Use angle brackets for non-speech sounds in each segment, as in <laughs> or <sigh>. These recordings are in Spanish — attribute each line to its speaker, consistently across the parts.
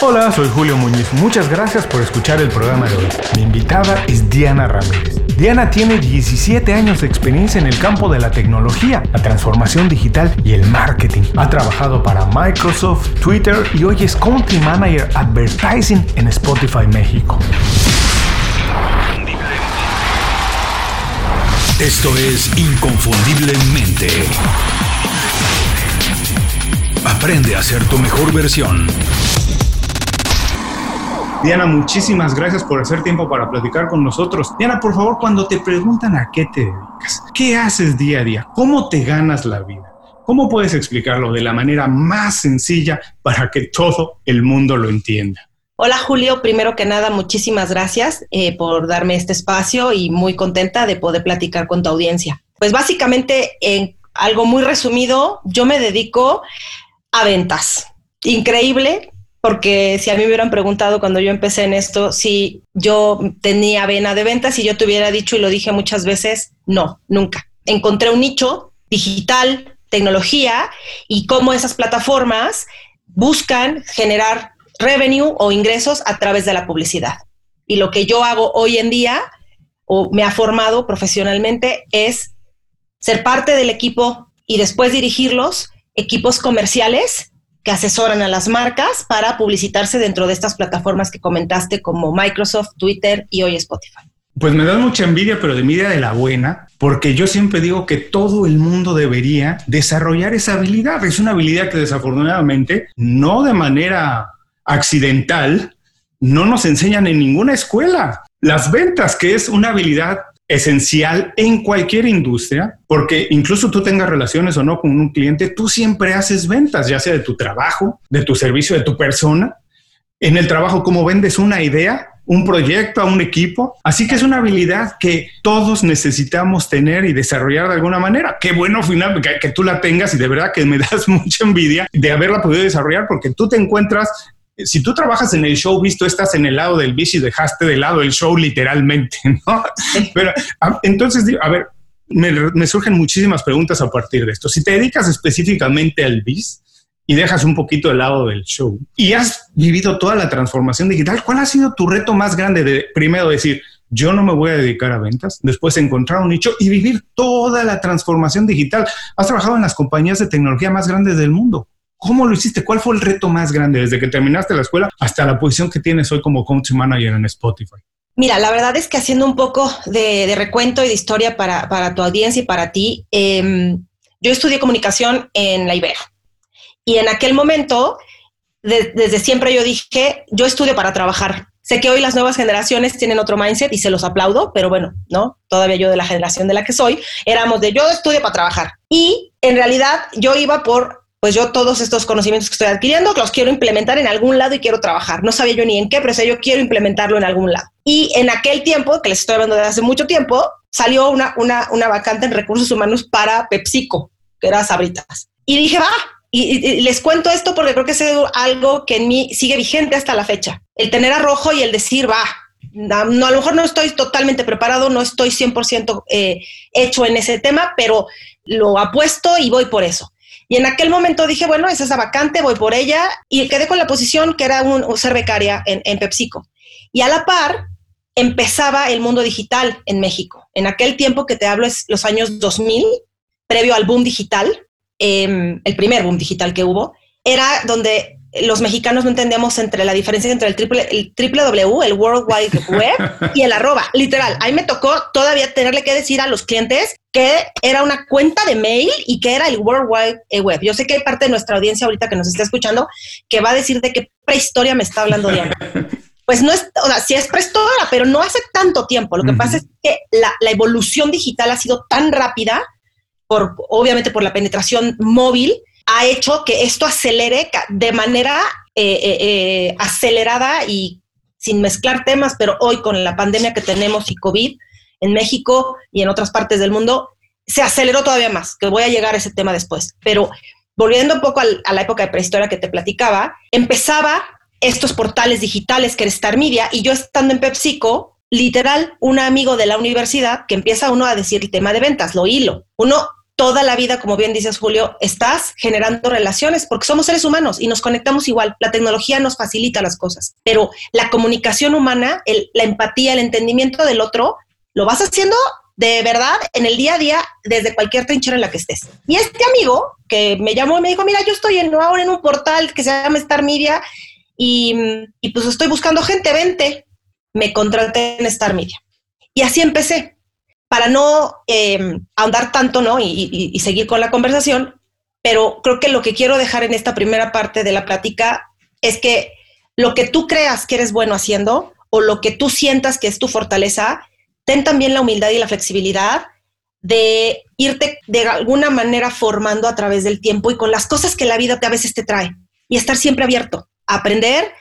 Speaker 1: Hola, soy Julio Muñiz. Muchas gracias por escuchar el programa de hoy. Mi invitada es Diana Ramírez. Diana tiene 17 años de experiencia en el campo de la tecnología, la transformación digital y el marketing. Ha trabajado para Microsoft, Twitter y hoy es Country Manager Advertising en Spotify México.
Speaker 2: Esto es Inconfundiblemente. Aprende a ser tu mejor versión.
Speaker 1: Diana, muchísimas gracias por hacer tiempo para platicar con nosotros. Diana, por favor, cuando te preguntan a qué te dedicas, ¿qué haces día a día? ¿Cómo te ganas la vida? ¿Cómo puedes explicarlo de la manera más sencilla para que todo el mundo lo entienda?
Speaker 3: Hola Julio, primero que nada, muchísimas gracias eh, por darme este espacio y muy contenta de poder platicar con tu audiencia. Pues básicamente, en algo muy resumido, yo me dedico a ventas. Increíble, porque si a mí me hubieran preguntado cuando yo empecé en esto si yo tenía vena de ventas y yo te hubiera dicho y lo dije muchas veces, no, nunca. Encontré un nicho digital, tecnología y cómo esas plataformas buscan generar revenue o ingresos a través de la publicidad. Y lo que yo hago hoy en día o me ha formado profesionalmente es ser parte del equipo y después dirigirlos, equipos comerciales que asesoran a las marcas para publicitarse dentro de estas plataformas que comentaste como Microsoft, Twitter y hoy Spotify.
Speaker 1: Pues me da mucha envidia, pero de envidia de la buena, porque yo siempre digo que todo el mundo debería desarrollar esa habilidad. Es una habilidad que desafortunadamente, no de manera accidental, no nos enseñan en ninguna escuela. Las ventas, que es una habilidad esencial en cualquier industria, porque incluso tú tengas relaciones o no con un cliente, tú siempre haces ventas, ya sea de tu trabajo, de tu servicio, de tu persona. En el trabajo, cómo vendes una idea, un proyecto a un equipo. Así que es una habilidad que todos necesitamos tener y desarrollar de alguna manera. Qué bueno final que, que, tú la tengas y de verdad que me <laughs> das mucha envidia de haberla podido desarrollar porque tú te encuentras si tú trabajas en el show, visto estás en el lado del bici y dejaste de lado el show literalmente, <laughs> ¿no? Pero entonces, a ver, me, surgen muchísimas preguntas a partir de esto. Si te dedicas específicamente al bis y dejas un poquito el lado del show y has vivido toda la transformación digital, ¿cuál ha sido tu reto más grande de primero decir, yo no me voy a dedicar a ventas, después encontrar un nicho y vivir toda la transformación digital? Has trabajado en las compañías de tecnología más grandes del mundo. ¿Cómo lo hiciste? ¿Cuál fue el reto más grande desde que terminaste la escuela hasta la posición que tienes hoy como country manager en Spotify?
Speaker 3: Mira, la verdad es que haciendo un poco de, recuento y de historia para, tu audiencia y para ti, em, yo estudié comunicación en la Ibero. Y en aquel momento, desde siempre yo dije, yo estudio para trabajar. Sé que hoy las nuevas generaciones tienen otro mindset y se los aplaudo, pero bueno, no, todavía yo de la generación de la que soy, éramos de yo estudio para trabajar. Y en realidad yo iba por pues yo todos estos conocimientos que estoy adquiriendo los quiero implementar en algún lado y quiero trabajar. No sabía yo ni en qué, pero yo quiero implementarlo en algún lado. Y en aquel tiempo, que les estoy hablando de hace mucho tiempo, salió una, una, una vacante en recursos humanos para PepsiCo, que era Sabritas. Y dije, va, y, les cuento esto porque creo que es algo que en mí sigue vigente hasta la fecha. El tener arrojo y el decir, va, no, a lo mejor no estoy totalmente preparado, no estoy 100% eh, hecho en ese tema, pero lo apuesto y voy por eso. Y en aquel momento dije, bueno, es esa vacante, voy por ella y quedé con la posición que era un, ser becaria en, en PepsiCo. Y a la par empezaba el mundo digital en México. En aquel tiempo que te hablo es los años 2000, previo al boom digital, em, el primer boom digital que hubo, era donde los mexicanos no entendemos entre la diferencia entre el triple, el triple W, el World Wide <laughs> Web y el arroba. Literal, ahí me tocó todavía tenerle que decir a los clientes que era una cuenta de mail y que era el World Wide Web. Yo sé que hay parte de nuestra audiencia ahorita que nos está escuchando que va a decir de qué prehistoria me está hablando Diana. <laughs> Pues no es, o sea, sí es prehistoria, pero no hace tanto tiempo. Lo que pasa es que la, la evolución digital ha sido tan rápida, por, obviamente por la penetración móvil, ha hecho que esto acelere de manera eh, eh, eh, acelerada y sin mezclar temas, pero hoy con la pandemia que tenemos y COVID en México y en otras partes del mundo, se aceleró todavía más, que voy a llegar a ese tema después. Pero volviendo un poco a la época de prehistoria que te platicaba, empezaba estos portales digitales que era Star Media y yo estando en PepsiCo, literal, un amigo de la universidad que empieza uno a decir el tema de ventas, lo hilo. Uno toda la vida, como bien dices Julio, estás generando relaciones porque somos seres humanos y nos conectamos igual. La tecnología nos facilita las cosas, pero la comunicación humana, la empatía, el entendimiento del otro, lo vas haciendo de verdad en el día a día desde cualquier trinchera en la que estés. Y este amigo que me llamó y me dijo, mira, yo estoy en, ahora en un portal que se llama Star Media y, pues estoy buscando gente, vente. Me contraté en Star Media. Y así empecé para no eh, ahondar tanto, ¿no? Y, seguir con la conversación, pero creo que lo que quiero dejar en esta primera parte de la plática es que lo que tú creas que eres bueno haciendo o lo que tú sientas que es tu fortaleza, ten también la humildad y la flexibilidad de irte de alguna manera formando a través del tiempo y con las cosas que la vida te, a veces te trae y estar siempre abierto a aprender,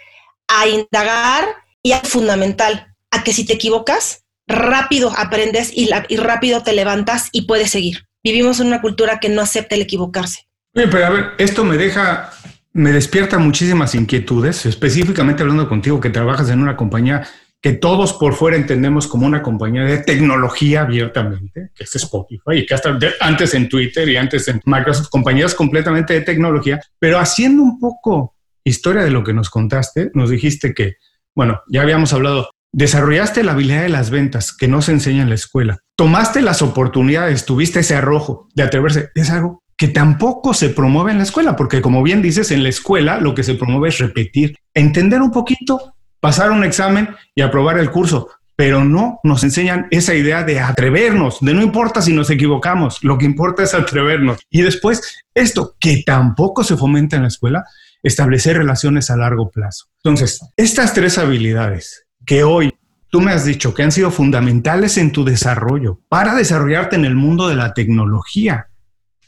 Speaker 3: a indagar y a fundamental, a que si te equivocas, rápido aprendes y, rápido te levantas y puedes seguir. Vivimos en una cultura que no acepta el equivocarse.
Speaker 1: pero a ver, esto me deja, me despierta muchísimas inquietudes, específicamente hablando contigo que trabajas en una compañía que todos por fuera entendemos como una compañía de tecnología abiertamente, que es Spotify, y que hasta antes en Twitter y antes en Microsoft, compañías completamente de tecnología, pero haciendo un poco historia de lo que nos contaste, nos dijiste que, bueno, ya habíamos hablado Desarrollaste la habilidad de las ventas que no se enseña en la escuela. Tomaste las oportunidades, tuviste ese arrojo de atreverse. Es algo que tampoco se promueve en la escuela, porque como bien dices, en la escuela lo que se promueve es repetir, entender un poquito, pasar un examen y aprobar el curso, pero no nos enseñan esa idea de atrevernos, de no importa si nos equivocamos, lo que importa es atrevernos. Y después, esto que tampoco se fomenta en la escuela, establecer relaciones a largo plazo. Entonces, estas tres habilidades, que hoy tú me has dicho que han sido fundamentales en tu desarrollo para desarrollarte en el mundo de la tecnología.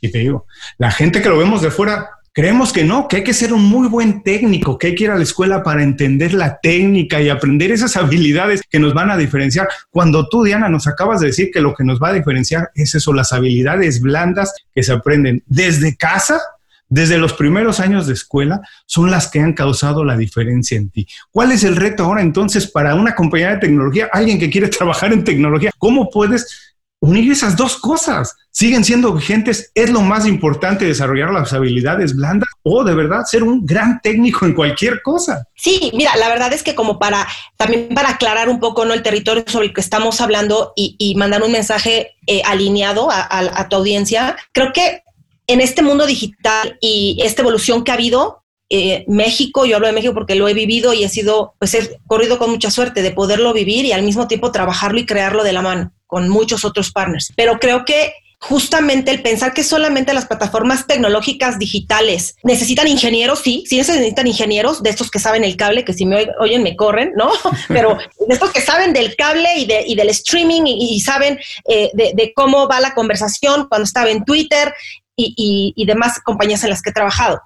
Speaker 1: Y te digo, la gente que lo vemos de fuera, creemos que no, que hay que ser un muy buen técnico, que hay que ir a la escuela para entender la técnica y aprender esas <laughs> habilidades que nos van a diferenciar. Cuando tú, Diana, nos acabas de decir que lo que nos va a diferenciar es eso, las habilidades blandas que se aprenden desde casa desde los primeros años de escuela son las que han causado la diferencia en ti. ¿Cuál es el reto ahora entonces para una compañía de tecnología, alguien que quiere <laughs> trabajar en tecnología? ¿Cómo puedes unir esas dos cosas? ¿Siguen siendo vigentes? ¿Es lo más importante desarrollar las habilidades blandas o de verdad ser un gran técnico en cualquier cosa?
Speaker 3: Sí, mira, la verdad es que como para también para aclarar un poco ¿no? el territorio sobre el que estamos hablando y, mandar un mensaje eh, alineado a tu audiencia, creo que en este mundo digital y esta evolución que ha habido, eh, México, yo hablo de México porque lo he vivido y he sido, pues he corrido con mucha suerte de poderlo vivir y al mismo tiempo trabajarlo y crearlo de la mano con muchos otros partners. Pero creo que justamente el pensar que solamente las plataformas tecnológicas digitales necesitan ingenieros, sí, sí necesitan ingenieros, de estos que saben el cable, que si me oyen me corren, ¿no? <laughs> Pero de estos que saben del cable y, de, y del streaming y, saben eh, de, de, cómo va la conversación cuando estaba en Twitter y, demás compañías en las que he trabajado.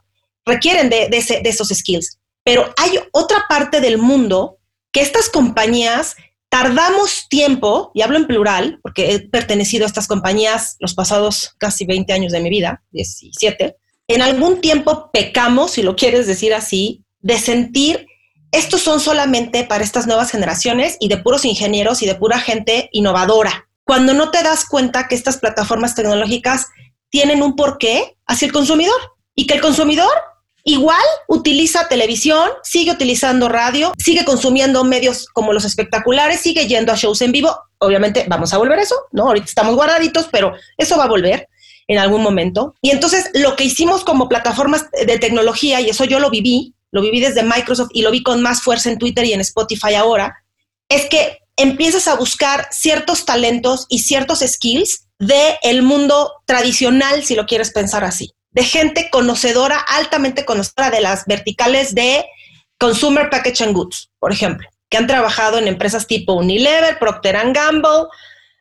Speaker 3: Requieren de, esos skills. Pero hay otra parte del mundo que estas compañías tardamos tiempo, y hablo en plural, porque he pertenecido a estas compañías los pasados casi 20 años de mi vida, 17, en algún tiempo pecamos, si lo quieres decir así, de sentir, estos son solamente para estas nuevas generaciones y de puros ingenieros y de pura gente innovadora. Cuando no te das cuenta que estas plataformas tecnológicas tienen un porqué hacia el consumidor y que el consumidor igual utiliza televisión, sigue utilizando radio, sigue consumiendo medios como los espectaculares, sigue yendo a shows en vivo. Obviamente vamos a volver eso, ¿no? Ahorita estamos guardaditos, pero eso va a volver en algún momento. Y entonces lo que hicimos como plataformas de tecnología, y eso yo lo viví, lo viví desde Microsoft y lo vi con más fuerza en Twitter y en Spotify ahora, es que empiezas a buscar ciertos talentos y ciertos skills del el mundo tradicional, si lo quieres pensar así, de gente conocedora, altamente conocedora de las verticales de Consumer Package and Goods, por ejemplo, que han trabajado en empresas tipo Unilever, Procter Gamble,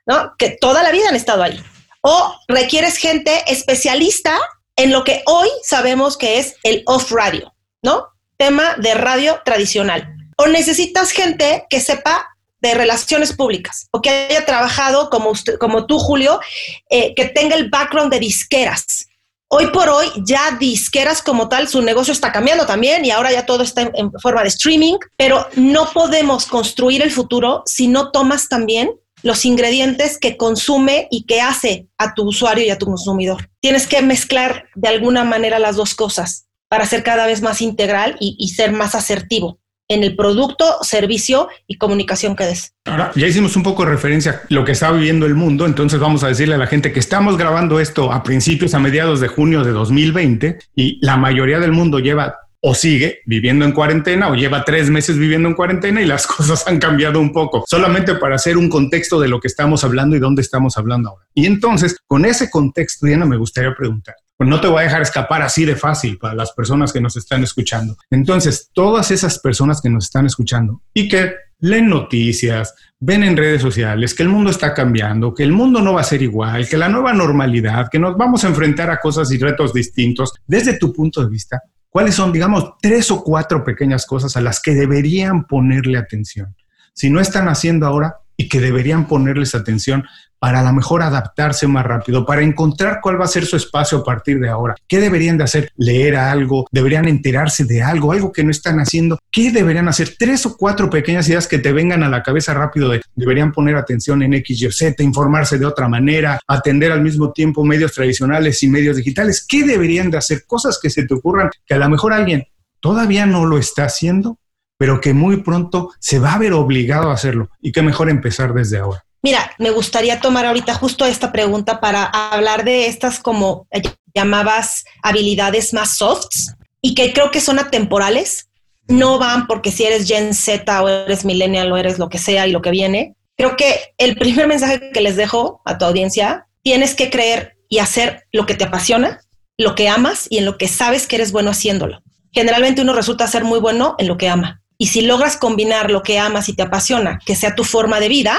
Speaker 3: ¿no? que toda la vida han estado ahí. O requieres gente especialista en lo que hoy sabemos que es el off-radio, ¿no? Tema de radio tradicional. O necesitas gente que sepa de relaciones públicas o que haya trabajado como, como tú, Julio, eh, que tenga el background de disqueras. Hoy por hoy ya disqueras como tal, su negocio está cambiando también y ahora ya todo está en, forma de streaming, pero no podemos construir el futuro si no tomas también los ingredientes que consume y que hace a tu usuario y a tu consumidor. Tienes que mezclar de alguna manera las dos cosas para ser cada vez más integral y, ser más asertivo en el producto, servicio y comunicación que des.
Speaker 1: Ahora, ya hicimos un poco de referencia a lo que está viviendo el mundo, entonces vamos a decirle a la gente que estamos grabando esto a principios, a mediados de junio de 2020 y la mayoría del mundo lleva o sigue viviendo en cuarentena o lleva tres meses viviendo en cuarentena y las <laughs> cosas han cambiado un poco, solamente para hacer un contexto de lo que estamos hablando y dónde estamos hablando ahora. Y entonces, con ese contexto, Diana, me gustaría preguntar, pues no te voy a dejar escapar así de fácil para las personas que nos están escuchando. Entonces, todas esas personas que nos están escuchando y que leen noticias, ven en redes sociales que el mundo está cambiando, que el mundo no va a ser igual, que la nueva normalidad, que nos vamos a enfrentar a cosas y retos distintos, desde tu punto de vista, ¿Cuáles son, digamos, tres o cuatro pequeñas cosas a las que deberían ponerle atención? Si no están haciendo ahora y que deberían ponerles atención para a lo mejor adaptarse más rápido, para encontrar cuál va a ser su espacio a partir de ahora. ¿Qué deberían de hacer? ¿Leer algo? ¿Deberían enterarse de algo? ¿Algo que no están haciendo? ¿Qué deberían hacer? Tres o cuatro pequeñas ideas que te vengan a la cabeza rápido de deberían poner atención en X, Y, Z, informarse de otra manera, atender al mismo tiempo medios tradicionales y medios digitales. ¿Qué deberían de hacer? Cosas que se te ocurran que a lo mejor alguien todavía no lo está haciendo, pero que muy pronto se va a ver obligado a hacerlo y que mejor empezar desde ahora.
Speaker 3: Mira, me gustaría tomar ahorita justo esta pregunta para hablar de estas como llamabas habilidades más softs y que creo que son atemporales. No van porque si eres Gen Z o eres millennial o eres lo que sea y lo que viene. Creo que el primer mensaje que les dejo a tu audiencia, tienes que creer y hacer lo que te apasiona, lo que amas y en lo que sabes que eres bueno haciéndolo. Generalmente uno resulta ser muy bueno en lo que ama. Y si logras combinar lo que amas y te apasiona, que sea tu forma de vida,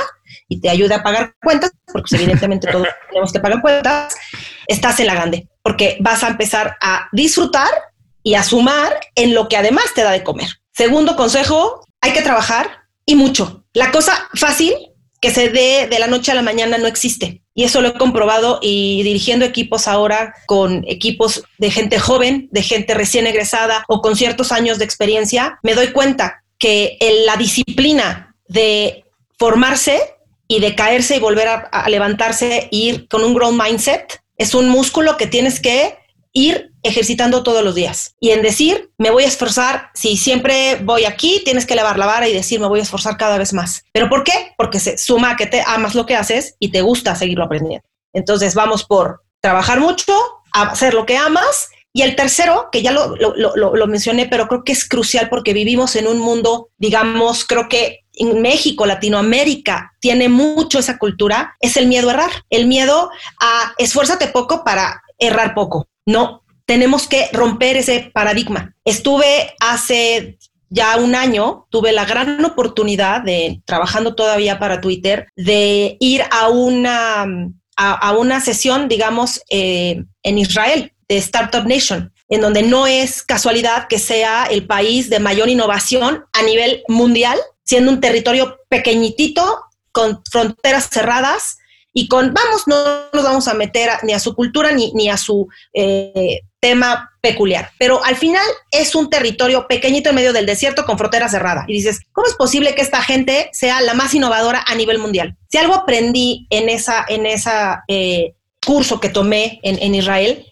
Speaker 3: y te ayuda a pagar cuentas, porque pues, evidentemente todos <laughs> tenemos que pagar cuentas, estás en la grande, porque vas a empezar a disfrutar y a sumar en lo que además te da de comer. Segundo consejo, hay que trabajar y mucho. La cosa fácil que se dé de la noche a la mañana no existe. Y eso lo he comprobado y dirigiendo equipos ahora con equipos de gente joven, de gente recién egresada o con ciertos años de experiencia, me doy cuenta que la disciplina de formarse y de caerse y volver a, levantarse, ir con un growth mindset, es un músculo que tienes que ir ejercitando todos los días. Y en decir, me voy a esforzar, si siempre voy aquí, tienes que lavar la vara y decir, me voy a esforzar cada vez más. ¿Pero por qué? Porque se suma que te amas lo que haces y te gusta seguirlo aprendiendo. Entonces vamos por trabajar mucho, hacer lo que amas. Y el tercero, que ya lo, lo, lo, lo mencioné, pero creo que es crucial porque vivimos en un mundo, digamos, creo que en México, Latinoamérica, tiene mucho esa cultura, es el miedo a errar. El miedo a esfuérzate poco para errar poco. No, tenemos que romper ese paradigma. Estuve hace ya un año, tuve la gran oportunidad de, trabajando todavía para Twitter, de ir a una, a, una sesión, digamos, eh, en Israel, de Startup Nation en donde no es casualidad que sea el país de mayor innovación a nivel mundial siendo un territorio pequeñitito, con fronteras cerradas y con, vamos, no nos vamos a meter ni a su cultura ni, ni a su eh, tema peculiar. Pero al final es un territorio pequeñito en medio del desierto con frontera cerrada. Y dices, ¿cómo es posible que esta gente sea la más innovadora a nivel mundial? Si algo aprendí en esa, en esa eh, curso que tomé en, en Israel,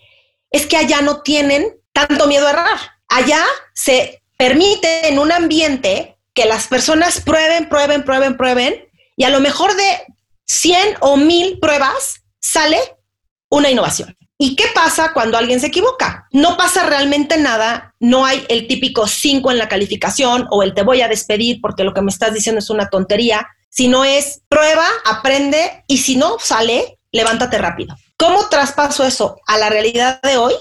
Speaker 3: es que allá no tienen tanto miedo a errar. Allá se permite en un ambiente que las personas prueben, prueben, prueben, prueben, y a lo mejor de 100 o 1000 pruebas sale una innovación. ¿Y qué pasa cuando alguien se equivoca? No pasa realmente nada, no hay el típico 5 en la calificación o el te voy a despedir porque lo que me estás diciendo es una tontería, sino es prueba, aprende y si no sale, levántate rápido. ¿Cómo traspaso eso a la realidad de hoy?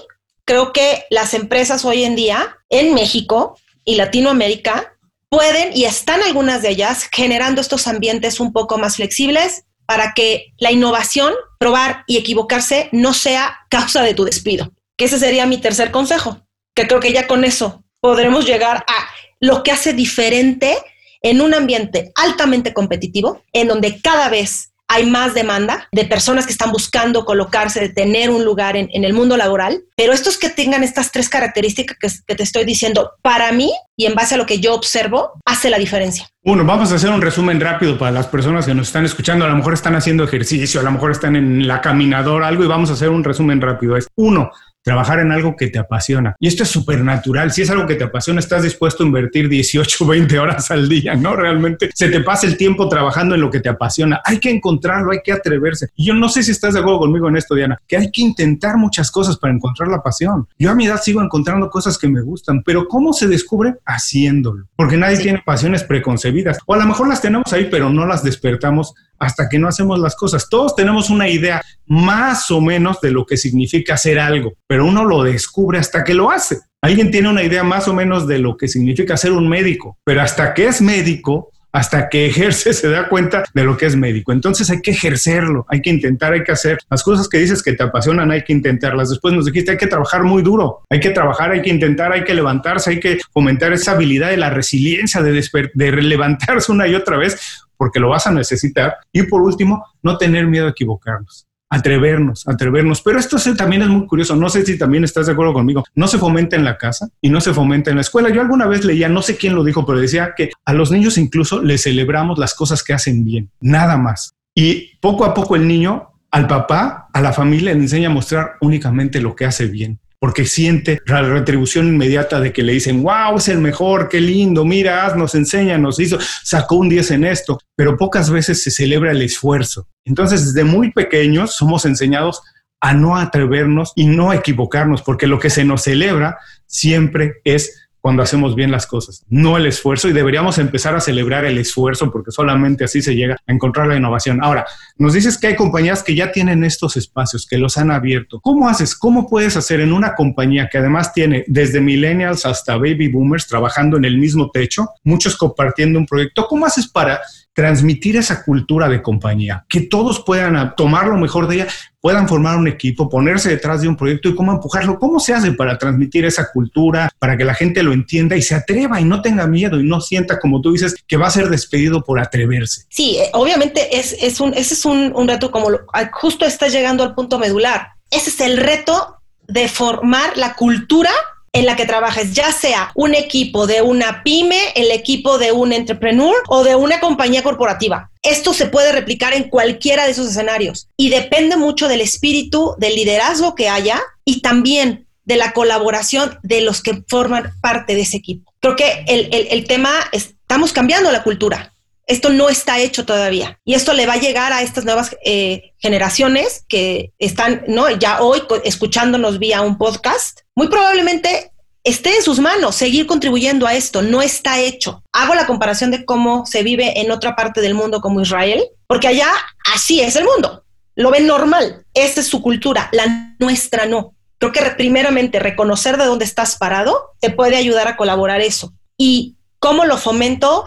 Speaker 3: Creo que las empresas hoy en día en México y Latinoamérica pueden y están algunas de ellas generando estos ambientes un poco más flexibles para que la innovación, probar y equivocarse no sea causa de tu despido. Que ese sería mi tercer consejo, que creo que ya con eso podremos llegar a lo que hace diferente en un ambiente altamente competitivo, en donde cada vez hay más demanda de personas que están buscando colocarse, de tener un lugar en, el mundo laboral, pero estos que tengan estas tres características que, que te estoy diciendo, para mí y en base a lo que yo observo, hace la diferencia.
Speaker 1: Uno, vamos a hacer un resumen rápido para las personas que nos están escuchando. A lo mejor están haciendo ejercicio, a lo mejor están en la caminadora, algo, y vamos a hacer un resumen rápido. Es uno, trabajar en algo que te apasiona. Y esto es súper natural. Si es algo que te apasiona, estás dispuesto a invertir 18, 20 <laughs> horas al día, ¿no? Realmente se te pasa el tiempo trabajando en lo que te apasiona. Hay que encontrarlo, hay que atreverse. Y yo no sé si estás de acuerdo conmigo en esto, Diana, que hay que intentar muchas cosas para encontrar la pasión. Yo a mi edad sigo encontrando cosas que me gustan, pero ¿cómo se descubre? Haciéndolo. Porque nadie tiene pasiones preconcebidas. O a lo mejor las tenemos ahí, pero no las despertamos hasta que no hacemos las cosas. Todos tenemos una idea más o menos de lo que significa hacer algo, pero uno lo descubre hasta que lo hace. Alguien tiene una idea más o menos de lo que significa ser un médico, pero hasta que es médico, hasta que ejerce <laughs> se da cuenta de lo que es médico. Entonces hay que ejercerlo, hay que intentar, hay que hacer las cosas que dices que te apasionan, hay que intentarlas. Después nos dijiste, hay que trabajar muy duro, hay que trabajar, hay que intentar, hay que levantarse, hay que fomentar esa habilidad de la resiliencia, de, de levantarse una y otra vez, porque lo vas a necesitar. Y por último, no tener miedo a equivocarnos atrevernos, atrevernos. Pero esto también es muy curioso, no sé si también estás de acuerdo conmigo, no se fomenta en la casa y no se fomenta en la escuela. Yo alguna vez leía, no sé quién lo dijo, pero decía que a los niños incluso les celebramos las cosas que hacen bien, nada más. Y poco a poco el niño al papá, a la familia le enseña a mostrar únicamente lo que hace bien porque siente la retribución inmediata de que le dicen, wow, es el mejor, qué lindo, mira, nos enseña, nos hizo, sacó un 10 en esto, pero pocas veces se celebra el esfuerzo. Entonces, desde muy pequeños somos enseñados a no atrevernos y no equivocarnos, porque lo que se nos celebra siempre es cuando hacemos bien las cosas, no el esfuerzo y deberíamos empezar a celebrar el esfuerzo porque solamente así se llega a encontrar la innovación. Ahora, nos dices que hay compañías que ya tienen estos espacios, que los han abierto. ¿Cómo haces? ¿Cómo puedes hacer en una compañía que además tiene desde millennials hasta baby boomers trabajando en el mismo techo, muchos compartiendo un proyecto? ¿Cómo haces para transmitir esa cultura de compañía, que todos puedan tomar lo mejor de ella, puedan formar un equipo, ponerse detrás de un proyecto y cómo empujarlo, cómo se hace para transmitir esa cultura, para que la gente lo entienda y se atreva y no tenga miedo y no sienta, como tú dices, que va a ser despedido por atreverse.
Speaker 3: Sí, eh, obviamente es, es un, ese es un, un reto como justo estás llegando al punto medular. Ese es el reto de formar la cultura en la que trabajes, ya sea un equipo de una pyme, el equipo de un entrepreneur o de una compañía corporativa. Esto se puede replicar en cualquiera de esos escenarios y depende mucho del espíritu, del liderazgo que haya y también de la colaboración de los que forman parte de ese equipo. Creo que el, el tema, es, estamos cambiando la cultura. Esto no está hecho todavía y esto le va a llegar a estas nuevas eh, generaciones que están, ¿no? Ya hoy escuchándonos vía un podcast. Muy probablemente esté en sus manos seguir contribuyendo a esto. No está hecho. Hago la comparación de cómo se vive en otra parte del mundo como Israel, porque allá así es el mundo. Lo ven normal. Esa es su cultura. La nuestra no. Creo que primeramente reconocer de dónde estás parado te puede ayudar a colaborar eso. Y cómo lo fomento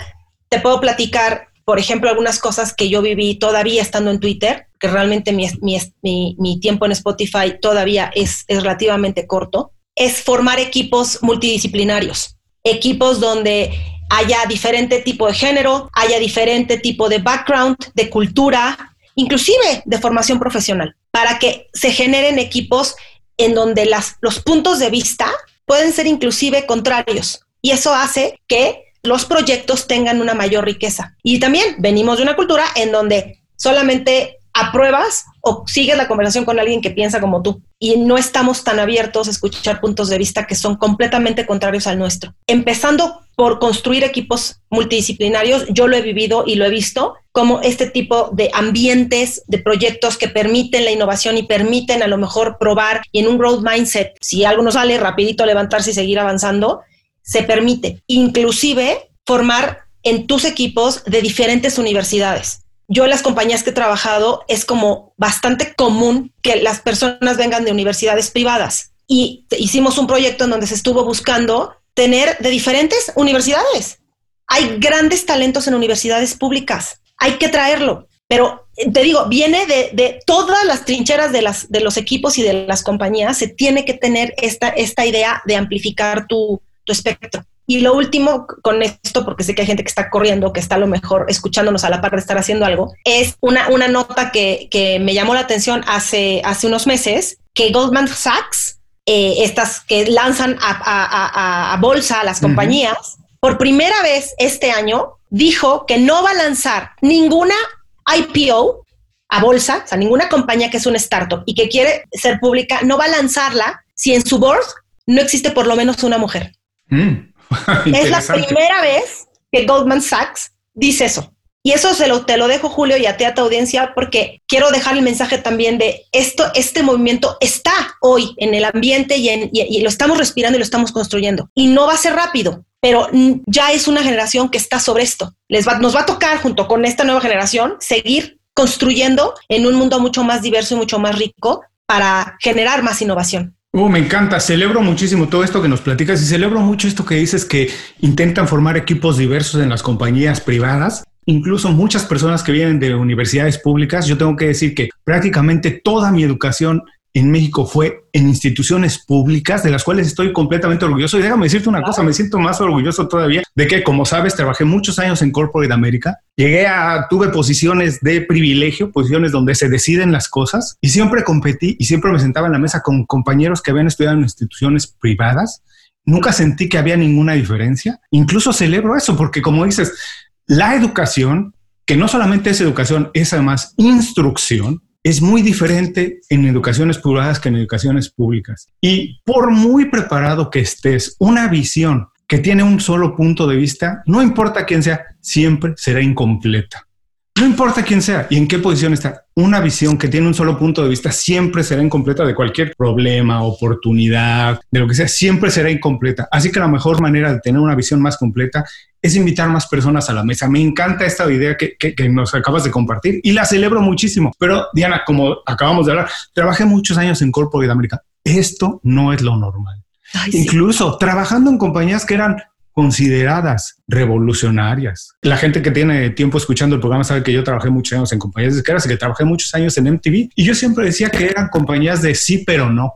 Speaker 3: te puedo platicar, por ejemplo, algunas cosas que yo viví todavía estando en Twitter, que realmente mi, mi, tiempo en Spotify todavía es, relativamente corto, es formar equipos multidisciplinarios, equipos donde haya diferente tipo de género, haya diferente tipo de background, de cultura, inclusive de formación profesional, para que se generen equipos en donde los puntos de vista pueden ser inclusive contrarios. Y eso hace que los proyectos tengan una mayor riqueza. Y también venimos de una cultura en donde solamente apruebas o sigues la conversación con alguien que piensa como tú y no estamos tan abiertos a escuchar puntos de vista que son completamente contrarios al nuestro. Empezando por construir equipos multidisciplinarios, yo lo he vivido y lo he visto como este tipo de ambientes, de proyectos que permiten la innovación y permiten a lo mejor probar y en un growth mindset, si algo no sale, rapidito levantarse y seguir avanzando se permite inclusive formar en tus equipos de diferentes universidades. Yo en las compañías que he trabajado es como bastante común que las personas vengan de universidades privadas y hicimos un proyecto en donde se estuvo buscando tener de diferentes universidades. Hay grandes talentos en universidades públicas, hay que traerlo, pero te digo, viene de, todas las trincheras de, las, de los equipos y de las compañías, se tiene que tener esta, esta idea de amplificar tu, tu espectro. Y lo último con esto, porque sé que hay gente que está corriendo, que está a lo mejor escuchándonos a la par de estar haciendo algo, es una, una nota que, que me llamó la atención hace, hace unos meses, que Goldman Sachs, eh, estas que lanzan a, a, a, bolsa a las compañías, por primera vez este año dijo que no va a lanzar ninguna IPO a bolsa, o sea, ninguna compañía que es una startup y que quiere ser pública, no va a lanzarla si en su board no existe por lo menos una mujer. Mm. <laughs> es la primera vez que Goldman Sachs dice eso. Y eso se lo, te lo dejo, Julio, y a ti, a tu audiencia, porque quiero dejar el mensaje también de esto, este movimiento está hoy en el ambiente y, en, y, lo estamos respirando y lo estamos construyendo. Y no va a ser rápido, pero ya es una generación que está sobre esto. Les va, nos va a tocar, junto con esta nueva generación, seguir construyendo en un mundo mucho más diverso y mucho más rico para generar más innovación.
Speaker 1: Uh, me encanta, celebro muchísimo todo esto que nos platicas y celebro mucho esto que dices que intentan formar equipos diversos en las compañías privadas. Incluso muchas personas que vienen de universidades públicas, yo tengo que decir que prácticamente toda mi educación en México fue en instituciones públicas de las cuales estoy completamente orgulloso. Y déjame decirte una cosa, me siento más orgulloso todavía de que, como sabes, trabajé muchos años en Corporate America. Llegué a, tuve posiciones de privilegio, posiciones donde se deciden las cosas y siempre competí y siempre me sentaba en la mesa con compañeros que habían estudiado en instituciones privadas. Nunca sentí que había ninguna diferencia. Incluso celebro eso porque, como dices, la educación, que no solamente es educación, es además instrucción, es muy diferente en educaciones privadas que en educaciones públicas. Y por muy preparado que estés, una visión que tiene un solo punto de vista, no importa quién sea, siempre será incompleta. No importa quién sea y en qué posición está, una visión que tiene un solo punto de vista siempre será incompleta de cualquier problema, oportunidad, de lo que sea, siempre será incompleta. Así que la mejor manera de tener una visión más completa es invitar más personas a la mesa. Me encanta esta idea que, nos acabas de compartir y la celebro muchísimo. Pero Diana, como acabamos de hablar, trabajé muchos años en Corporate América. Esto no es lo normal. Incluso trabajando en compañías que eran consideradas revolucionarias. La gente que tiene tiempo escuchando el programa sabe que yo trabajé muchos años en compañías de y que trabajé muchos años en MTV y yo siempre decía que eran compañías de sí pero no.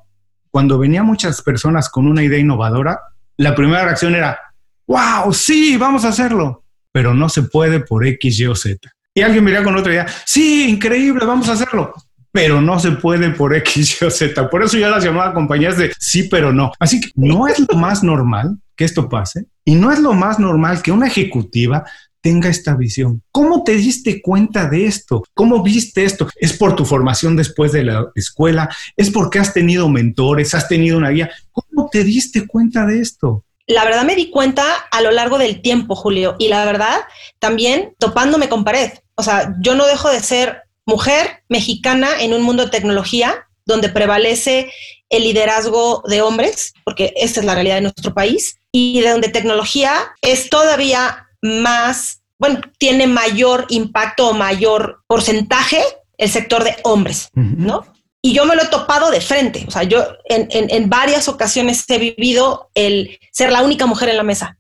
Speaker 1: Cuando venían muchas personas con una idea innovadora, la primera reacción era, wow, sí, vamos a hacerlo, pero no se puede por X, Y o Z. Y alguien venía con otra idea, sí, increíble, vamos a hacerlo, pero no se puede por X, Y o Z. Por eso yo las llamaba compañías de sí, pero no. Así que no es lo más normal que esto pase y no es lo más normal que una ejecutiva tenga esta visión. ¿Cómo te diste cuenta de esto? ¿Cómo viste esto? ¿Es por tu formación después de la escuela? ¿Es porque has tenido mentores? ¿Has tenido una guía? ¿Cómo te diste cuenta de esto?
Speaker 3: La verdad me di cuenta a lo largo del tiempo, Julio, y la verdad también topándome con pared. O sea, yo no dejo de ser mujer mexicana en un mundo de tecnología donde prevalece el liderazgo de hombres, porque esta es la realidad de nuestro país, y de donde tecnología es todavía más, bueno, tiene mayor impacto o mayor porcentaje el sector de hombres, ¿no? Y yo me lo he topado de frente, o sea, yo en, en, varias ocasiones he vivido el ser la única mujer en la mesa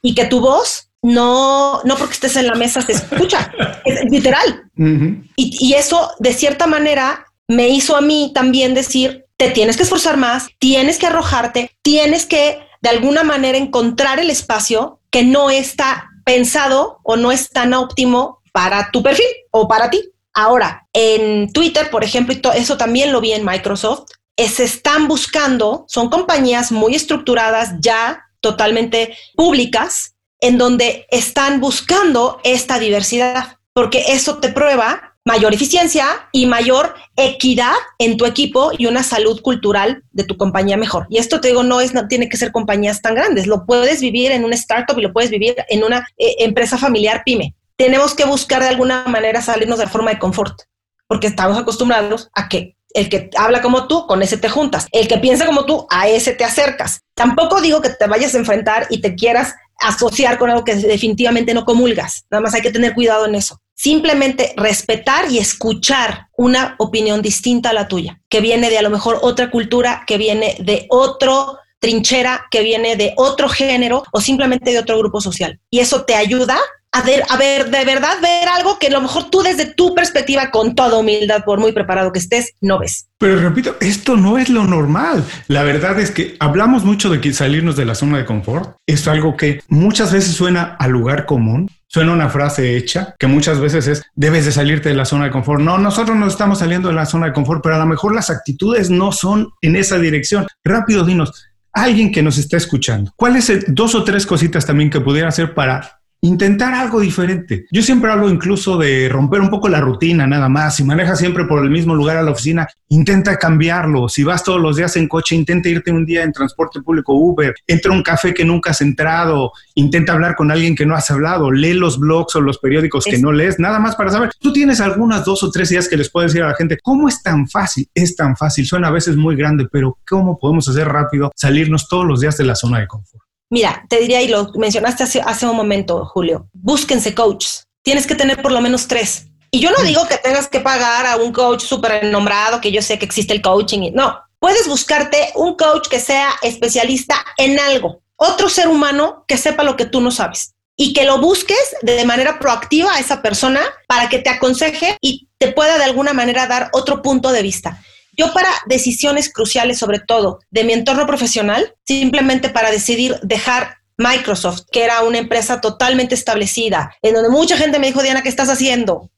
Speaker 3: y que tu voz no, no porque estés en la mesa se escucha, es literal. y, y eso de cierta manera me hizo a mí también decir, te tienes que esforzar más, tienes que arrojarte, tienes que de alguna manera encontrar el espacio que no está pensado o no es tan óptimo para tu perfil o para ti. Ahora, en Twitter, por ejemplo, y eso también lo vi en Microsoft, se están buscando, son compañías muy estructuradas, ya totalmente públicas, en donde están buscando esta diversidad, porque eso te prueba mayor eficiencia y mayor equidad en tu equipo y una salud cultural de tu compañía mejor. Y esto te digo, no es, no tiene que ser compañías tan grandes, lo puedes vivir en una startup y lo puedes vivir en una eh, empresa familiar pyme. Tenemos que buscar de alguna manera salirnos de forma de confort, porque estamos acostumbrados a que el que habla como tú, con ese te juntas. El que piensa como tú, a ese te acercas. Tampoco digo que te vayas a enfrentar y te quieras asociar con algo que definitivamente no comulgas. Nada más hay que tener cuidado en eso. Simplemente respetar y escuchar una opinión distinta a la tuya, que viene de a lo mejor otra cultura, que viene de otro trinchera, que viene de otro género o simplemente de otro grupo social. Y eso te ayuda a ver, de verdad ver algo que a lo mejor tú desde tu perspectiva, con toda humildad, por muy preparado que estés, no ves.
Speaker 1: Pero repito, esto no es lo normal. La verdad es que hablamos mucho de salirnos de la zona de confort. Es algo que muchas veces suena a lugar común, Suena una frase hecha que muchas veces es, debes de salirte de la zona de confort. No, nosotros no estamos saliendo de la zona de confort, pero a lo mejor las actitudes no son en esa dirección. Rápido, dinos, alguien que nos está escuchando, ¿cuáles dos o tres cositas también que pudiera hacer para intentar algo diferente. Yo siempre hablo incluso de romper un poco la rutina, nada más. Si manejas siempre por el mismo lugar a la oficina, intenta cambiarlo. Si vas todos los días en coche, intenta irte un día en transporte público Uber. Entra a un café que nunca has entrado. Intenta hablar con alguien que no has hablado. Lee los blogs o los periódicos que no lees, nada más para saber. Tú tienes algunas dos o tres días que les puedes decir a la gente, ¿cómo es tan fácil? Es tan fácil. Suena a veces muy grande, pero ¿cómo podemos hacer rápido salirnos todos los días de la zona de confort?
Speaker 3: Mira, te diría, y lo mencionaste hace, hace un momento, Julio, búsquense coaches. Tienes que tener por lo menos tres. Y yo no digo que tengas que pagar a un coach súper nombrado, que yo sé que existe el coaching. Y, no, puedes buscarte un coach que sea especialista en algo, otro ser humano que sepa lo que tú no sabes y que lo busques de manera proactiva a esa persona para que te aconseje y te pueda de alguna manera dar otro punto de vista. Yo para decisiones cruciales, sobre todo de mi entorno profesional, simplemente para decidir dejar Microsoft, que era una empresa totalmente establecida, en donde mucha gente me dijo, Diana, ¿qué estás haciendo?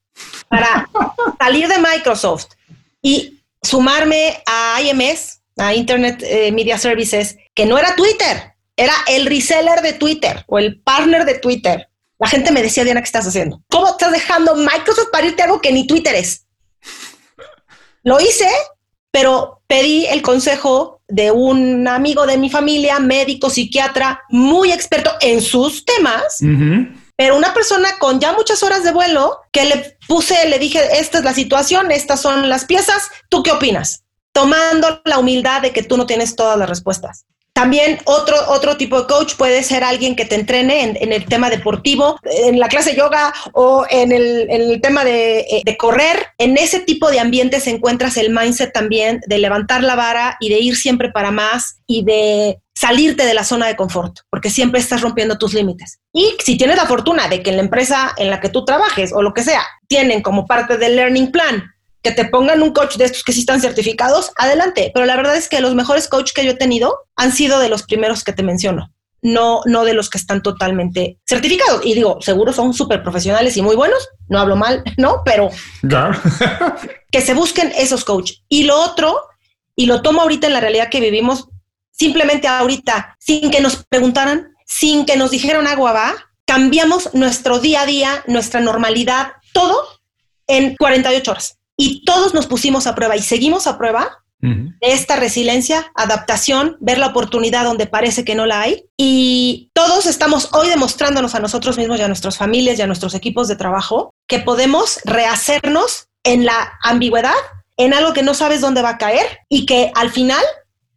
Speaker 3: Para <laughs> salir de Microsoft y sumarme a IMS, a Internet eh, Media Services, que no era Twitter, era el reseller de Twitter o el partner de Twitter. La gente me decía, Diana, ¿qué estás haciendo? ¿Cómo estás dejando Microsoft para irte a algo que ni Twitter es? Lo hice pero pedí el consejo de un amigo de mi familia, médico, psiquiatra, muy experto en sus temas, pero una persona con ya muchas horas de vuelo que le puse, le dije, esta es la situación, estas son las piezas, ¿tú qué opinas? Tomando la humildad de que tú no tienes todas las respuestas. También otro, otro tipo de coach puede ser alguien que te entrene en, el tema deportivo, en la clase de yoga o en el, tema de, eh, de, correr. En ese tipo de ambientes encuentras el mindset también de levantar la vara y de ir siempre para más y de salirte de la zona de confort, porque siempre estás rompiendo tus límites. Y si tienes la fortuna de que en la empresa en la que tú trabajes o lo que sea, tienen como parte del learning plan que te pongan un coach de estos que sí están certificados, adelante. Pero la verdad es que los mejores coaches que yo he tenido han sido de los primeros que te menciono, no, no de los que están totalmente certificados. Y digo, seguro son súper profesionales y muy buenos, no hablo mal, <laughs> ¿no? Pero <laughs> que se busquen esos coaches. Y lo otro, y lo tomo ahorita en la realidad que vivimos, simplemente ahorita, sin que nos preguntaran, sin que nos dijeran agua va, cambiamos nuestro día a día, nuestra normalidad, todo en 48 horas y todos nos pusimos a prueba y seguimos a prueba de esta resiliencia, adaptación, ver la oportunidad donde parece que no la hay. Y todos estamos hoy demostrándonos a nosotros mismos y a nuestras familias y a nuestros equipos de trabajo que podemos rehacernos en la ambigüedad, en algo que no sabes dónde va a caer y que al final,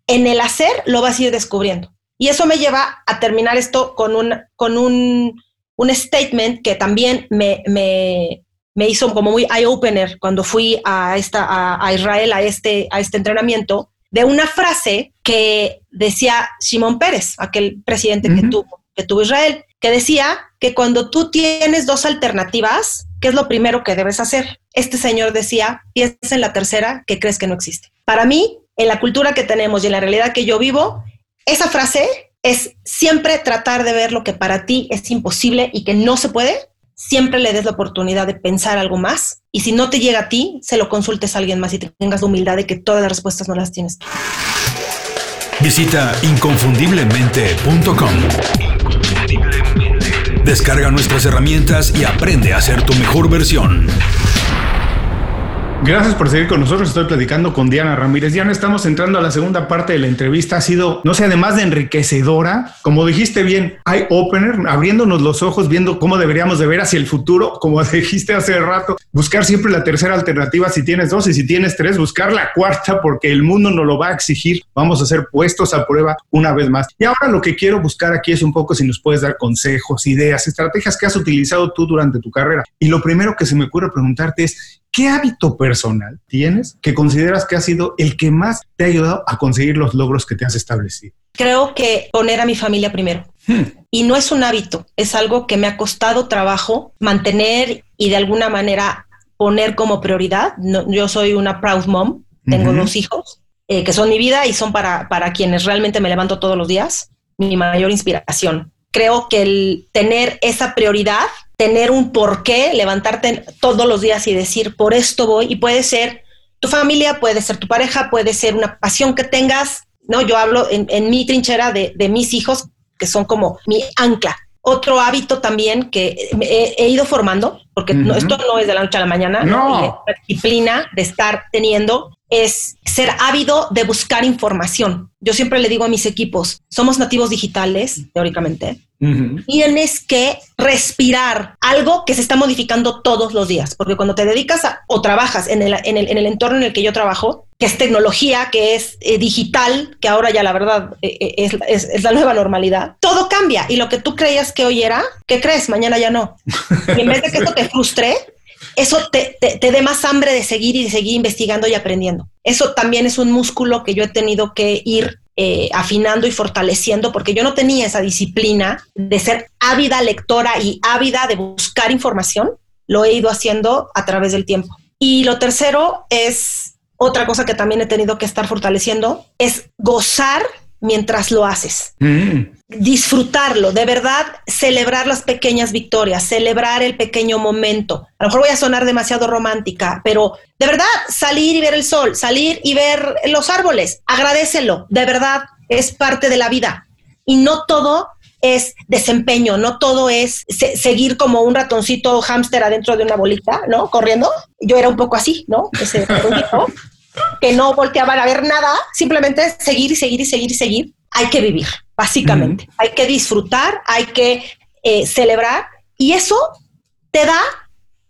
Speaker 3: en el hacer, lo vas a ir descubriendo. Y eso me lleva a terminar esto con un, con un, un statement que también me, me, me hizo como muy eye-opener cuando fui a, esta, a, Israel a este, a este entrenamiento, de una frase que decía Simón Pérez, aquel presidente que, tuvo, que tuvo Israel, que decía que cuando tú tienes dos alternativas, ¿qué es lo primero que debes hacer? Este señor decía, piensa en la tercera que crees que no existe. Para mí, en la cultura que tenemos y en la realidad que yo vivo, esa frase es siempre tratar de ver lo que para ti es imposible y que no se puede siempre le des la oportunidad de pensar algo más y si no te llega a ti, se lo consultes a alguien más y tengas la humildad de que todas las respuestas no las tienes.
Speaker 2: Visita inconfundiblemente.com. Descarga nuestras herramientas y aprende a ser tu mejor versión.
Speaker 1: Gracias por seguir con nosotros. Estoy platicando con Diana Ramírez. Diana, estamos entrando a la segunda parte de la entrevista. Ha sido, no sé, además de enriquecedora, como dijiste bien, hay opener, abriéndonos los ojos, viendo cómo deberíamos de ver hacia el futuro, como <laughs> dijiste hace rato, buscar siempre la tercera alternativa si tienes dos y si tienes tres, buscar la cuarta porque el mundo nos lo va a exigir. Vamos a ser puestos a prueba una vez más. Y ahora lo que quiero buscar aquí es un poco si nos puedes dar consejos, ideas, estrategias que has utilizado tú durante tu carrera. Y lo primero que se me ocurre preguntarte es, ¿Qué hábito personal tienes que consideras que ha sido el que más te ha ayudado a conseguir los logros que te has establecido?
Speaker 3: Creo que poner a mi familia primero. Hmm. Y no es un hábito, es algo que me ha costado trabajo mantener y de alguna manera poner como prioridad. yo soy una proud mom, tengo dos hijos eh, que son mi vida y son para, para quienes realmente me levanto todos los días, mi mayor inspiración. Creo que el tener esa prioridad, tener un porqué, levantarte todos los días y decir, por esto voy, y puede ser tu familia, puede ser tu pareja, puede ser una pasión que tengas, ¿no? Yo hablo en, mi trinchera de, de mis hijos, que son como mi ancla. Otro hábito también que he, ido formando, porque esto no es de la noche a la mañana,
Speaker 1: no.
Speaker 3: la disciplina de estar teniendo es ser ávido de buscar información. Yo siempre le digo a mis equipos, somos nativos digitales, teóricamente, tienes que respirar algo que se está modificando todos los días, porque cuando te dedicas o trabajas en el, en, el, entorno en el que yo trabajo, que es tecnología, que es eh, digital, que ahora ya la verdad eh, eh, es, es, la nueva normalidad, todo cambia y lo que tú creías que hoy era, ¿qué crees? Mañana ya no. Y en vez de que esto te frustre, eso te, te, dé más hambre de seguir y de seguir investigando y aprendiendo. Eso también es un músculo que yo he tenido que ir eh, afinando y fortaleciendo porque yo no tenía esa disciplina de ser ávida lectora y ávida de buscar información. Lo he ido haciendo a través del tiempo. Y lo tercero es otra cosa que también he tenido que estar fortaleciendo, es gozar mientras lo haces. Mm. Disfrutarlo, de verdad, celebrar las pequeñas victorias, celebrar el pequeño momento. A lo mejor voy a sonar demasiado romántica, pero de verdad, salir y ver el sol, salir y ver los árboles, agradecelo, de verdad, es parte de la vida. Y no todo es desempeño, no todo es seguir como un ratoncito hámster adentro de una bolita, ¿no? Corriendo. Yo era un poco así, ¿no? Ese que no volteaban a ver nada, simplemente seguir y seguir y seguir y seguir. Hay que vivir, básicamente. Hay que disfrutar, hay que eh, celebrar y eso te da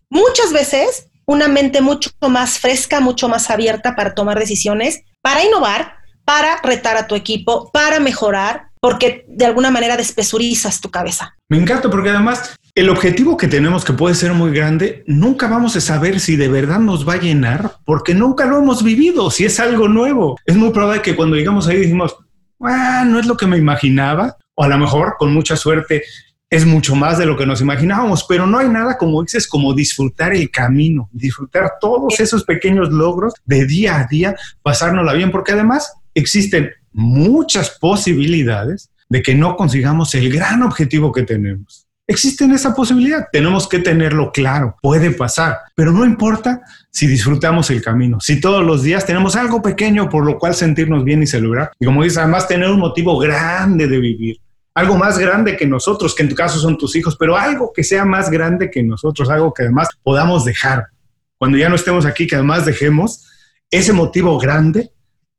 Speaker 3: muchas veces una mente mucho más fresca, mucho más abierta para tomar decisiones, para innovar, para retar a tu equipo, para mejorar, porque de alguna manera despesurizas tu cabeza.
Speaker 1: Me encanta porque además el objetivo que tenemos, que puede ser muy grande, nunca vamos a saber si de verdad nos va a llenar porque nunca lo hemos vivido, si es algo nuevo. Es muy probable que cuando llegamos ahí decimos, ah, no es lo que me imaginaba, o a lo mejor con mucha suerte es mucho más de lo que nos imaginábamos, pero no hay nada como dices, como disfrutar el camino, disfrutar todos esos pequeños logros de día a día, pasárnosla bien, porque además existen muchas posibilidades de que no consigamos el gran objetivo que tenemos. Existe esa posibilidad, tenemos que tenerlo claro, puede pasar, pero no importa si disfrutamos el camino, si todos los días tenemos algo pequeño por lo cual sentirnos bien y celebrar. Y como dices, además tener un motivo grande de vivir, algo más grande que nosotros, que en tu caso son tus hijos, pero algo que sea más grande que nosotros, algo que además podamos dejar. Cuando ya no estemos aquí, que además dejemos ese motivo grande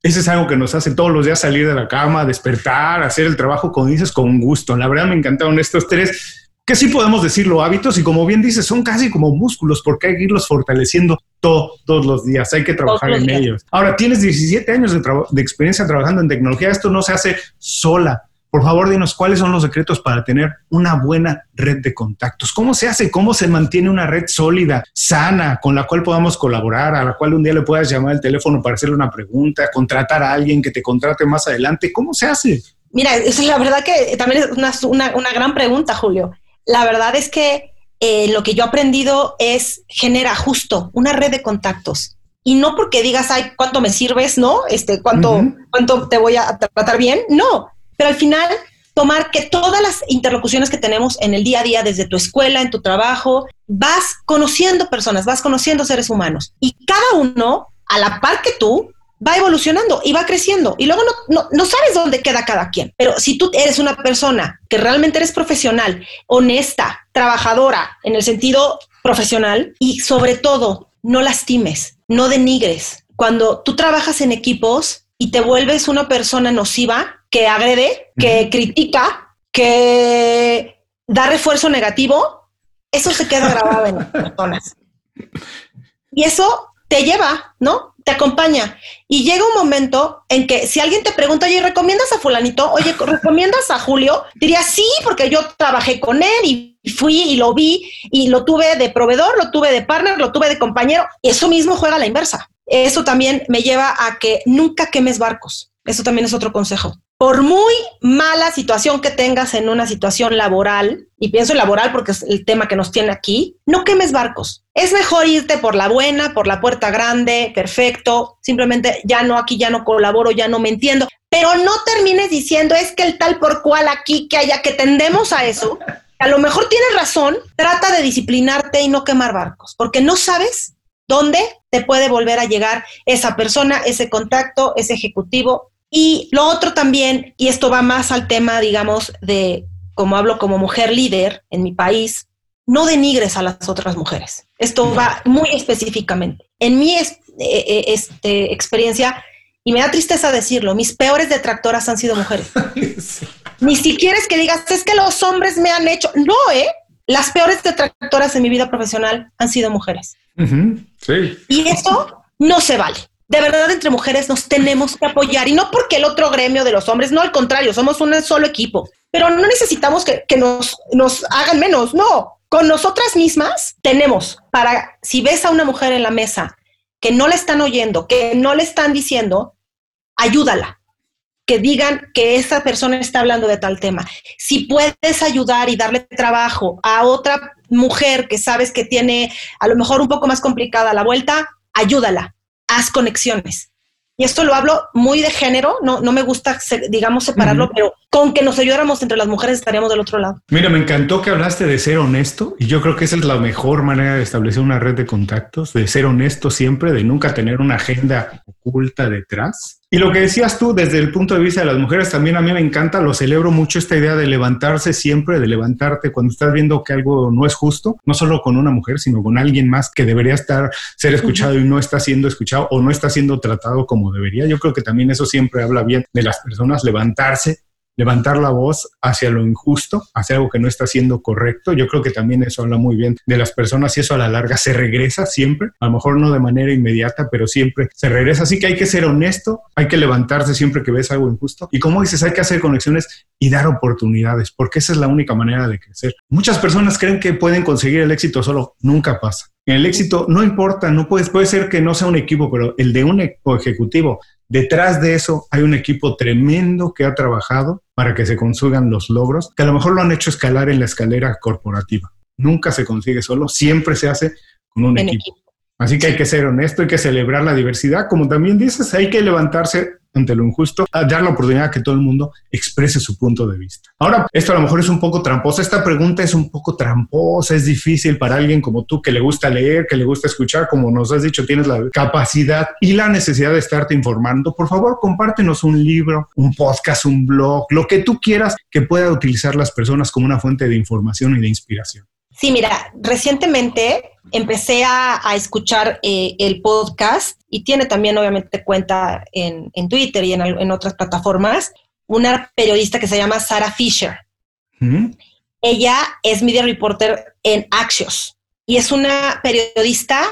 Speaker 1: ese es algo que nos hace todos los días salir de la cama, despertar, hacer el trabajo, como dices, con gusto. La verdad me encantaron estos tres que sí podemos decirlo hábitos y como bien dices, son casi como músculos porque hay que irlos fortaleciendo todos los días, hay que trabajar en ellos. Ahora, tienes 17 años de, de, experiencia trabajando en tecnología, esto no se hace sola. Por favor, dinos cuáles son los secretos para tener una buena red de contactos. ¿Cómo se hace? ¿Cómo se mantiene una red sólida, sana, con la cual podamos colaborar, a la cual un día le puedas llamar al teléfono para hacerle una pregunta, contratar a alguien que te contrate más adelante? ¿Cómo se hace?
Speaker 3: Mira, es la verdad que también es una, una gran pregunta, Julio la verdad es que eh, lo que yo he aprendido es genera justo una red de contactos. Y no porque digas, ay, cuánto me sirves, ¿no? Este, cuánto, cuánto te voy a tratar bien. No, pero al final tomar que todas las interlocuciones que tenemos en el día a día, desde tu escuela, en tu trabajo, vas conociendo personas, vas conociendo seres humanos. Y cada uno, a la par que tú, va evolucionando y va creciendo y luego no, no, sabes dónde queda cada quien. Pero si tú eres una persona que realmente eres profesional, honesta, trabajadora en el sentido profesional y sobre todo no lastimes, no denigres. Cuando tú trabajas en equipos y te vuelves una persona nociva que agrede, que critica, que da refuerzo negativo, eso se queda grabado en las personas. Y eso te lleva, ¿no? Te acompaña. Y llega un momento en que si alguien te pregunta, oye, ¿recomiendas a fulanito? Oye, <laughs> ¿recomiendas a Julio? Diría, sí, porque yo trabajé con él y fui y lo vi y lo tuve de proveedor, lo tuve de partner, lo tuve de compañero. Eso mismo juega a la inversa. Eso también me lleva a que nunca quemes barcos. Eso también es otro consejo. Por muy mala situación que tengas en una situación laboral, y pienso en laboral porque es el tema que nos tiene aquí, no quemes barcos. Es mejor irte por la buena, por la puerta grande, perfecto, simplemente ya no, aquí ya no colaboro, ya no me entiendo, pero no termines diciendo es que el tal por cual aquí que haya que tendemos a eso. A lo mejor tienes razón, trata de disciplinarte y no quemar barcos, porque no sabes dónde te puede volver a llegar esa persona, ese contacto, ese ejecutivo. Y lo otro también, y esto va más al tema, digamos, de como hablo como mujer líder en mi país, no denigres a las otras mujeres. Esto va muy específicamente. En mi eh, eh, este, experiencia, y me da tristeza decirlo, mis peores detractoras han sido mujeres. <laughs> Ni siquiera es que digas, es que los hombres me han hecho. No, ¿eh? Las peores detractoras en mi vida profesional han sido mujeres.
Speaker 1: Sí.
Speaker 3: Y eso no se vale. De verdad, entre mujeres nos tenemos que apoyar y no porque el otro gremio de los hombres, no al contrario, somos un solo equipo, pero no necesitamos que, nos, nos hagan menos, no. Con nosotras mismas tenemos para, si ves a una mujer en la mesa que no le están oyendo, que no le están diciendo, ayúdala, que digan que esa persona está hablando de tal tema. Si puedes ayudar y darle trabajo a otra mujer que sabes que tiene a lo mejor un poco más complicada la vuelta, ayúdala, haz conexiones. Y esto lo hablo muy de género, no, no me gusta, digamos, separarlo, pero con que nos ayudáramos entre las mujeres estaríamos del otro lado.
Speaker 1: Mira, me encantó que hablaste de ser honesto y yo creo que esa es la mejor manera de establecer una red de contactos, de ser honesto siempre, de nunca tener una agenda oculta detrás y lo que decías tú desde el punto de vista de las mujeres, también a mí me encanta, lo celebro mucho esta idea de levantarse siempre, de levantarte cuando estás viendo que algo no es justo, no solo con una mujer, sino con alguien más que debería estar, ser escuchado y no está siendo escuchado o no está siendo tratado como debería. Yo creo que también eso siempre habla bien de las personas, levantarse levantar la voz hacia lo injusto, hacia algo que no está siendo correcto. Yo creo que también eso habla muy bien de las personas y eso a la larga se regresa siempre, a lo mejor no de manera inmediata, pero siempre se regresa. Así que hay que ser honesto, hay que levantarse siempre que ves algo injusto. Y como dices, hay que hacer conexiones y dar oportunidades, porque esa es la única manera de crecer. Muchas personas creen que pueden conseguir el éxito solo, nunca pasa. El éxito no importa, no puedes, puede ser que no sea un equipo, pero el de un ejecutivo Detrás de eso hay un equipo tremendo que ha trabajado para que se consigan los logros, que a lo mejor lo han hecho escalar en la escalera corporativa. Nunca se consigue solo, siempre se hace con un equipo. Así que hay que ser honesto, hay que celebrar la diversidad. Como también dices, hay que levantarse ante lo injusto, a dar la oportunidad a que todo el mundo exprese su punto de vista. Ahora, esto a lo mejor es un poco tramposo. Esta pregunta es un poco tramposa, es difícil para alguien como tú que le gusta leer, que le gusta escuchar, como nos has dicho, tienes la capacidad y la necesidad de estarte informando. Por favor, compártenos un libro, un podcast, un blog, lo que tú quieras que pueda utilizar las personas como una fuente de información y de inspiración.
Speaker 3: Sí, mira, recientemente empecé a, escuchar eh, el podcast y tiene también obviamente cuenta en, Twitter y en, otras plataformas, una periodista que se llama Sarah Fisher. Ella es media reporter en Axios y es una periodista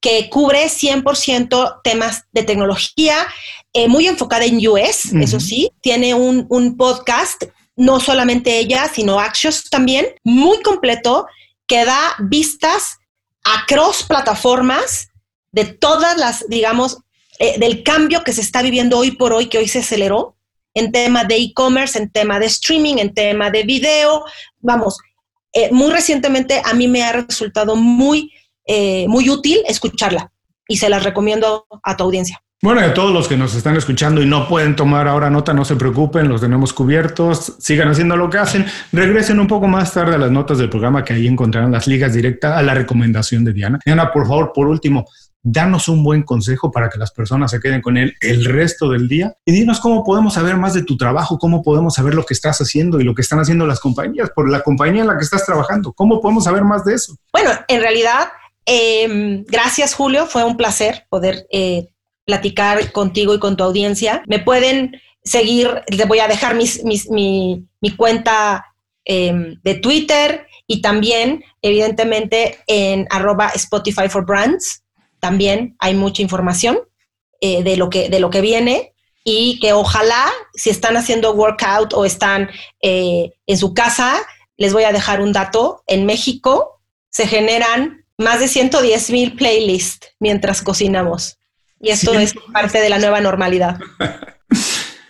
Speaker 3: que cubre 100% temas de tecnología, eh, muy enfocada en US, eso sí, tiene un, un podcast, no solamente ella, sino Axios también, muy completo, que da vistas a cross plataformas de todas las, digamos, eh, del cambio que se está viviendo hoy por hoy, que hoy se aceleró en tema de e-commerce, en tema de streaming, en tema de video. Vamos, eh, muy recientemente a mí me ha resultado muy, eh, muy útil escucharla y se las recomiendo a tu audiencia.
Speaker 1: Bueno, a todos los que nos están escuchando y no pueden tomar ahora nota, no se preocupen, los tenemos cubiertos, sigan haciendo lo que hacen, regresen un poco más tarde a las notas del programa que ahí encontrarán las ligas directas a la recomendación de Diana. Diana, por favor, por último, danos un buen consejo para que las personas se queden con él el resto del día. Y dinos cómo podemos saber más de tu trabajo, cómo podemos saber lo que estás haciendo y lo que están haciendo las compañías, por la compañía en la que estás trabajando, cómo podemos saber más de eso.
Speaker 3: Bueno, en realidad, em, gracias Julio, fue un placer poder... Eh, platicar contigo y con tu audiencia. Me pueden seguir, les voy a dejar mis, mi, cuenta em, de Twitter y también, evidentemente, en arroba Spotify for Brands. También hay mucha información eh, de, lo que, de lo que viene y que ojalá, si están haciendo workout o están eh, en su casa, les voy a dejar un dato. En México se generan más de 110 mil playlists mientras cocinamos. Y esto es parte de la nueva normalidad. <laughs>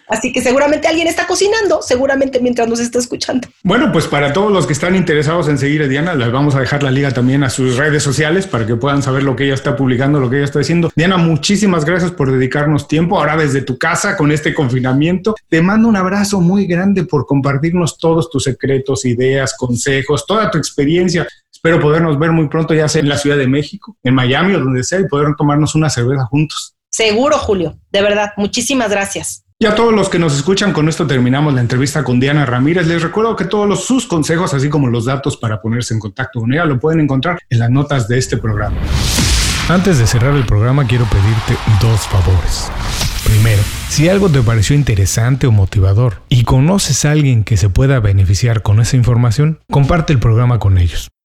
Speaker 3: Así que seguramente alguien está cocinando, seguramente mientras nos está escuchando.
Speaker 1: Bueno, pues para todos los que están interesados en seguir a Diana, les vamos a dejar la liga también a sus redes sociales para que puedan saber lo que ella está publicando, lo que ella está diciendo. Diana, muchísimas gracias por dedicarnos tiempo ahora desde tu casa con este confinamiento. Te mando un abrazo muy grande por compartirnos todos tus secretos, ideas, consejos, toda tu experiencia. Espero podernos ver muy pronto, ya sea en la Ciudad de México, en Miami o donde sea, y poder tomarnos una cerveza juntos.
Speaker 3: Seguro, Julio. De verdad, muchísimas gracias.
Speaker 1: Y a todos los que nos escuchan, con esto terminamos la entrevista con Diana Ramírez. Les recuerdo que todos los, sus consejos, así como los datos para ponerse en contacto con ella, lo pueden encontrar en las notas de este programa.
Speaker 2: Antes de cerrar el programa, quiero pedirte dos favores. Primero, si algo te pareció interesante o motivador y conoces a alguien que se pueda beneficiar con esa información, comparte el programa con ellos.